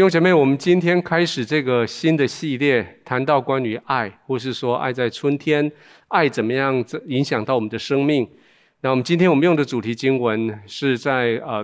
弟兄姐妹，我们今天开始这个新的系列，谈到关于爱，或是说爱在春天，爱怎么样影响到我们的生命。那我们今天我们用的主题经文是在呃，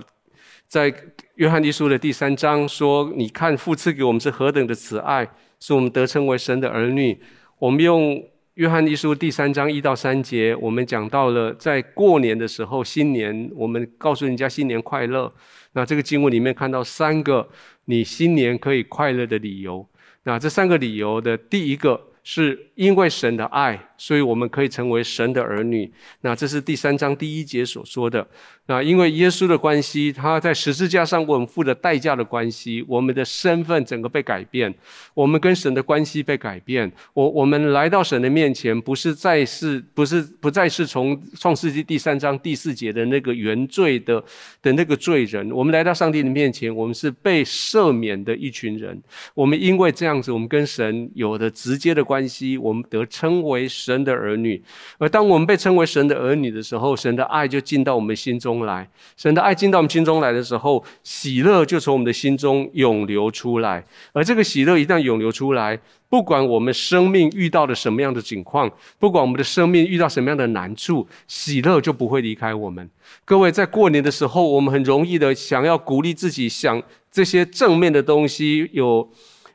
在约翰一书的第三章说：“你看父赐给我们是何等的慈爱，使我们得称为神的儿女。”我们用约翰一书第三章一到三节，我们讲到了在过年的时候，新年我们告诉人家新年快乐。那这个经文里面看到三个。你新年可以快乐的理由，那这三个理由的第一个是因为神的爱。所以我们可以成为神的儿女。那这是第三章第一节所说的。那因为耶稣的关系，他在十字架上为我们付的代价的关系，我们的身份整个被改变，我们跟神的关系被改变。我我们来到神的面前，不是再是不是不再是从创世纪第三章第四节的那个原罪的的那个罪人。我们来到上帝的面前，我们是被赦免的一群人。我们因为这样子，我们跟神有的直接的关关系，我们得称为。神的儿女，而当我们被称为神的儿女的时候，神的爱就进到我们心中来。神的爱进到我们心中来的时候，喜乐就从我们的心中涌流出来。而这个喜乐一旦涌流出来，不管我们生命遇到了什么样的境况，不管我们的生命遇到什么样的难处，喜乐就不会离开我们。各位，在过年的时候，我们很容易的想要鼓励自己，想这些正面的东西有。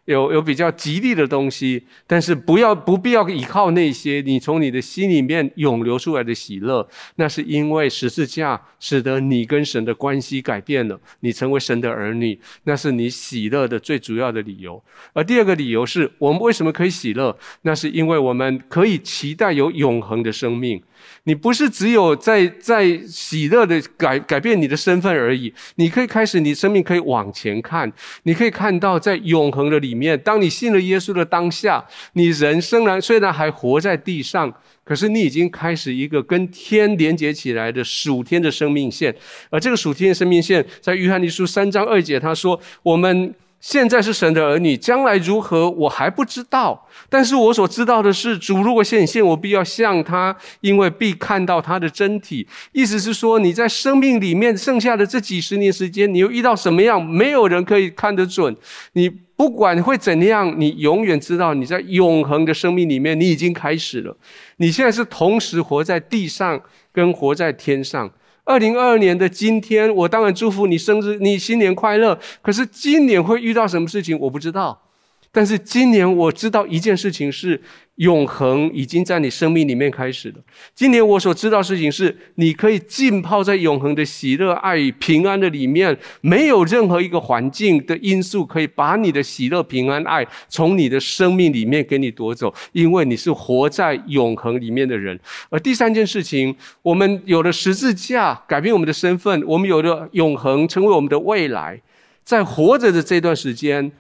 有有比较吉利的东西，但是不要不必要依靠那些你从你的心里面涌流出来的喜乐，那是因为十字架使得你跟神的关系改变了，你成为神的儿女，那是你喜乐的最主要的理由。而第二个理由是我们为什么可以喜乐，那是因为我们可以期待有永恒的生命。你不是只有在在喜乐的改改变你的身份而已，你可以开始，你生命可以往前看，你可以看到在永恒的里里面，当你信了耶稣的当下，你人生然虽然还活在地上，可是你已经开始一个跟天连接起来的属天的生命线，而这个属天的生命线，在约翰一书三章二节他说，我们。现在是神的儿女，将来如何我还不知道。但是我所知道的是，主如果显现，我必要向他，因为必看到他的真体。意思是说，你在生命里面剩下的这几十年时间，你又遇到什么样？没有人可以看得准。你不管会怎样，你永远知道你在永恒的生命里面，你已经开始了。你现在是同时活在地上，跟活在天上。二零二二年的今天，我当然祝福你生日，你新年快乐。可是今年会遇到什么事情，我不知道。但是今年我知道一件事情是。永恒已经在你生命里面开始了。今年我所知道事情是，你可以浸泡在永恒的喜乐、爱与平安的里面，没有任何一个环境的因素可以把你的喜乐、平安、爱从你的生命里面给你夺走，因为你是活在永恒里面的人。而第三件事情，我们有了十字架改变我们的身份，我们有了永恒成为我们的未来，在活着的这段时间，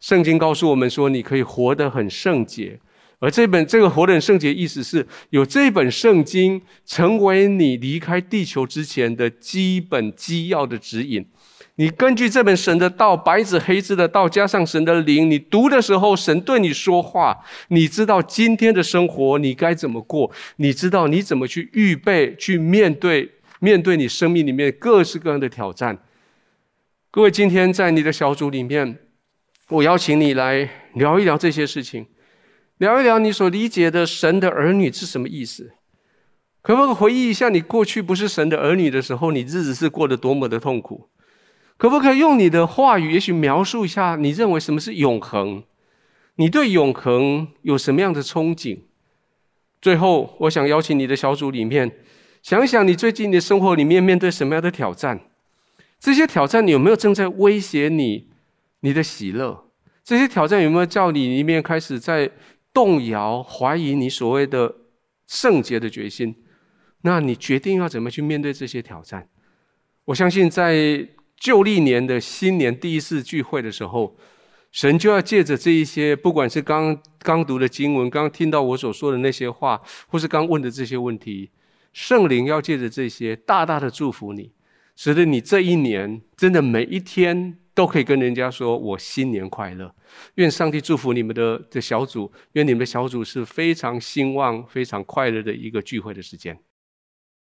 圣经告诉我们说，你可以活得很圣洁。而这本这个活得很圣洁，意思是有这本圣经成为你离开地球之前的基本基要的指引。你根据这本神的道，白纸黑字的道，加上神的灵，你读的时候，神对你说话，你知道今天的生活你该怎么过，你知道你怎么去预备去面对面对你生命里面各式各样的挑战。各位，今天在你的小组里面，我邀请你来聊一聊这些事情。聊一聊你所理解的神的儿女是什么意思？可不可以回忆一下你过去不是神的儿女的时候，你日子是过得多么的痛苦？可不可以用你的话语，也许描述一下你认为什么是永恒？你对永恒有什么样的憧憬？最后，我想邀请你的小组里面，想想你最近的生活里面面对什么样的挑战？这些挑战有没有正在威胁你你的喜乐？这些挑战有没有叫你里面开始在？动摇、怀疑你所谓的圣洁的决心，那你决定要怎么去面对这些挑战？我相信在旧历年的新年第一次聚会的时候，神就要借着这一些，不管是刚刚读的经文，刚听到我所说的那些话，或是刚问的这些问题，圣灵要借着这些，大大的祝福你，使得你这一年真的每一天。都可以跟人家说我新年快乐，愿上帝祝福你们的的小组，愿你们的小组是非常兴旺、非常快乐的一个聚会的时间。